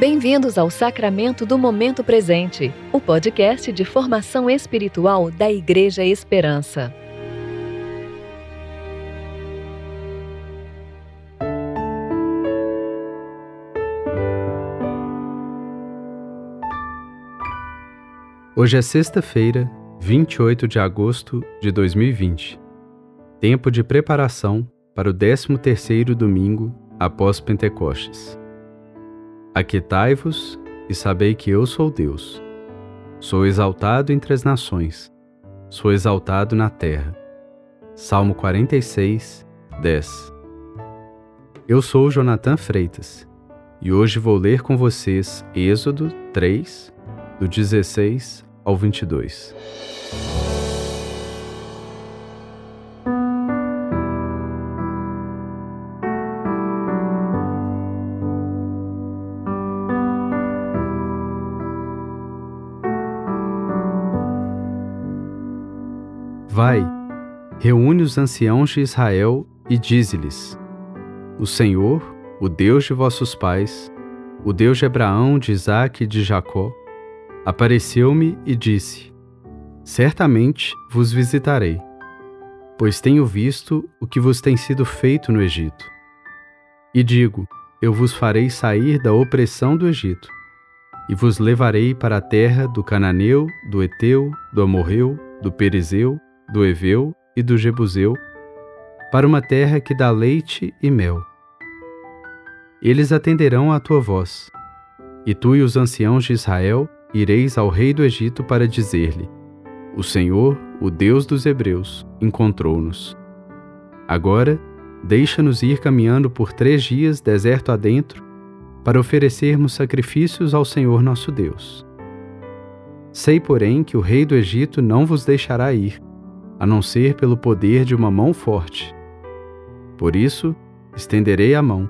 Bem-vindos ao Sacramento do Momento Presente, o podcast de formação espiritual da Igreja Esperança. Hoje é sexta-feira, 28 de agosto de 2020. Tempo de preparação para o 13º domingo após Pentecostes. Aquietai-vos e sabei que eu sou Deus. Sou exaltado entre as nações, sou exaltado na terra. Salmo 46, 10 Eu sou Jonathan Freitas e hoje vou ler com vocês Êxodo 3, do 16 ao 22. Vai, reúne os anciãos de Israel e dize-lhes: O Senhor, o Deus de vossos pais, o Deus de Abraão, de Isaque e de Jacó, apareceu-me e disse: Certamente vos visitarei, pois tenho visto o que vos tem sido feito no Egito. E digo: Eu vos farei sair da opressão do Egito, e vos levarei para a terra do Cananeu, do Eteu, do Amorreu, do Perizeu do Eveu e do Jebuseu, para uma terra que dá leite e mel. Eles atenderão à tua voz, e tu e os anciãos de Israel ireis ao rei do Egito para dizer-lhe: O Senhor, o Deus dos Hebreus, encontrou-nos. Agora, deixa-nos ir caminhando por três dias deserto adentro, para oferecermos sacrifícios ao Senhor nosso Deus. Sei, porém, que o rei do Egito não vos deixará ir, a não ser pelo poder de uma mão forte. Por isso, estenderei a mão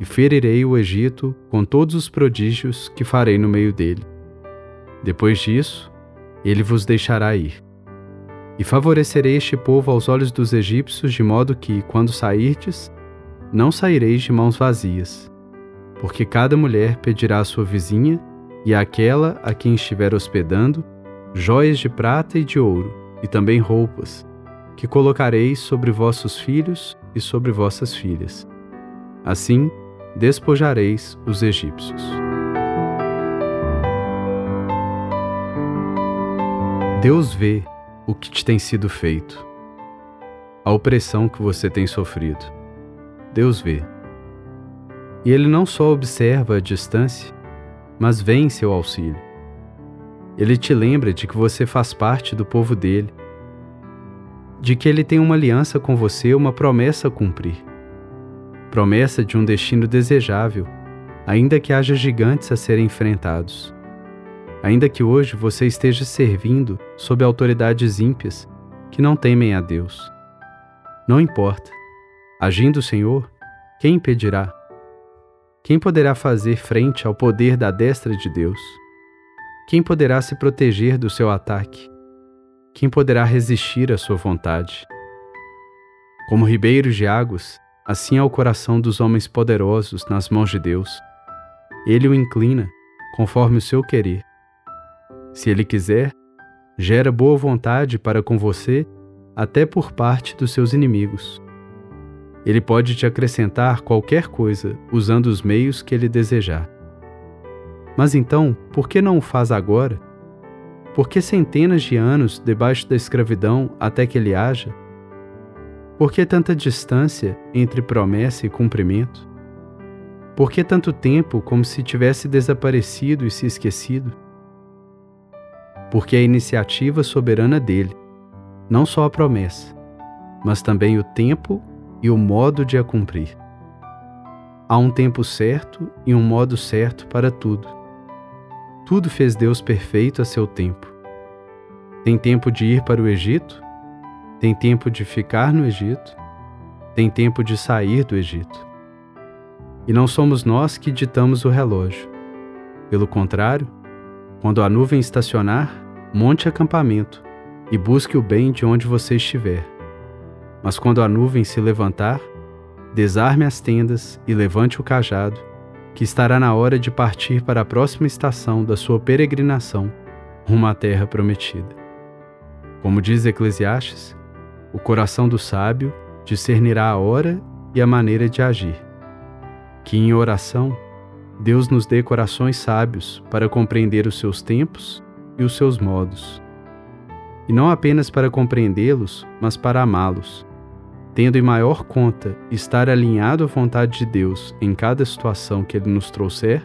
e ferirei o Egito com todos os prodígios que farei no meio dele. Depois disso, ele vos deixará ir. E favorecerei este povo aos olhos dos egípcios, de modo que, quando sairdes, não saireis de mãos vazias, porque cada mulher pedirá à sua vizinha e àquela a quem estiver hospedando joias de prata e de ouro, e também roupas, que colocareis sobre vossos filhos e sobre vossas filhas. Assim, despojareis os egípcios. Deus vê o que te tem sido feito, a opressão que você tem sofrido. Deus vê. E Ele não só observa a distância, mas vem em seu auxílio. Ele te lembra de que você faz parte do povo dele, de que ele tem uma aliança com você, uma promessa a cumprir. Promessa de um destino desejável, ainda que haja gigantes a serem enfrentados. Ainda que hoje você esteja servindo sob autoridades ímpias que não temem a Deus. Não importa. Agindo o Senhor, quem impedirá? Quem poderá fazer frente ao poder da destra de Deus? Quem poderá se proteger do seu ataque? Quem poderá resistir à sua vontade? Como ribeiros de águas, assim é o coração dos homens poderosos nas mãos de Deus. Ele o inclina conforme o seu querer. Se ele quiser, gera boa vontade para com você até por parte dos seus inimigos. Ele pode te acrescentar qualquer coisa usando os meios que ele desejar. Mas então, por que não o faz agora? Por que centenas de anos debaixo da escravidão até que ele haja? Por que tanta distância entre promessa e cumprimento? Por que tanto tempo como se tivesse desaparecido e se esquecido? Porque a iniciativa soberana dele, não só a promessa, mas também o tempo e o modo de a cumprir. Há um tempo certo e um modo certo para tudo. Tudo fez Deus perfeito a seu tempo. Tem tempo de ir para o Egito, tem tempo de ficar no Egito, tem tempo de sair do Egito. E não somos nós que ditamos o relógio. Pelo contrário, quando a nuvem estacionar, monte acampamento e busque o bem de onde você estiver. Mas quando a nuvem se levantar, desarme as tendas e levante o cajado, que estará na hora de partir para a próxima estação da sua peregrinação rumo à terra prometida. Como diz Eclesiastes, o coração do sábio discernirá a hora e a maneira de agir. Que em oração, Deus nos dê corações sábios para compreender os seus tempos e os seus modos. E não apenas para compreendê-los, mas para amá-los, tendo em maior conta estar alinhado à vontade de Deus em cada situação que Ele nos trouxer,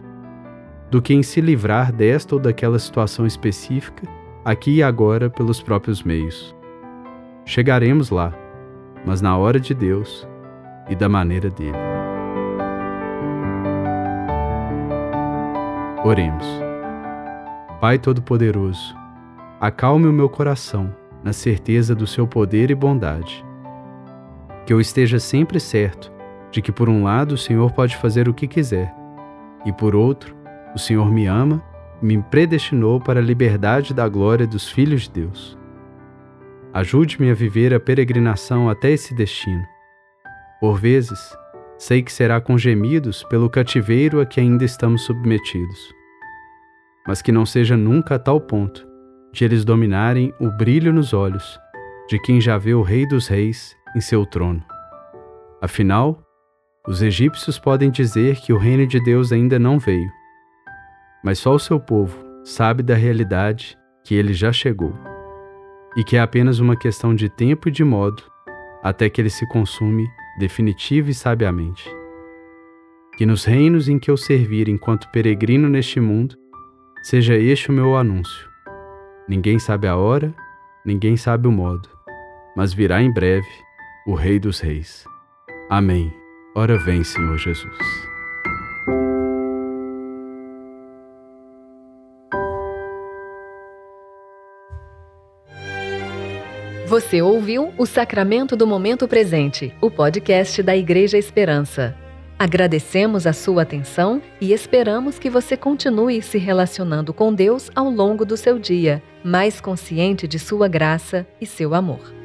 do que em se livrar desta ou daquela situação específica, aqui e agora pelos próprios meios. Chegaremos lá, mas na hora de Deus e da maneira dele. Oremos. Pai Todo-Poderoso, acalme o meu coração na certeza do seu poder e bondade. Que eu esteja sempre certo de que, por um lado, o Senhor pode fazer o que quiser, e por outro, o Senhor me ama e me predestinou para a liberdade da glória dos filhos de Deus. Ajude-me a viver a peregrinação até esse destino. Por vezes, sei que será com gemidos pelo cativeiro a que ainda estamos submetidos. Mas que não seja nunca a tal ponto de eles dominarem o brilho nos olhos de quem já vê o Rei dos Reis em seu trono. Afinal, os egípcios podem dizer que o reino de Deus ainda não veio, mas só o seu povo sabe da realidade que ele já chegou e que é apenas uma questão de tempo e de modo até que ele se consume definitiva e sabiamente. Que nos reinos em que eu servir enquanto peregrino neste mundo, seja este o meu anúncio. Ninguém sabe a hora, ninguém sabe o modo, mas virá em breve o Rei dos Reis. Amém. Ora vem, Senhor Jesus. Você ouviu o Sacramento do Momento Presente, o podcast da Igreja Esperança. Agradecemos a sua atenção e esperamos que você continue se relacionando com Deus ao longo do seu dia, mais consciente de sua graça e seu amor.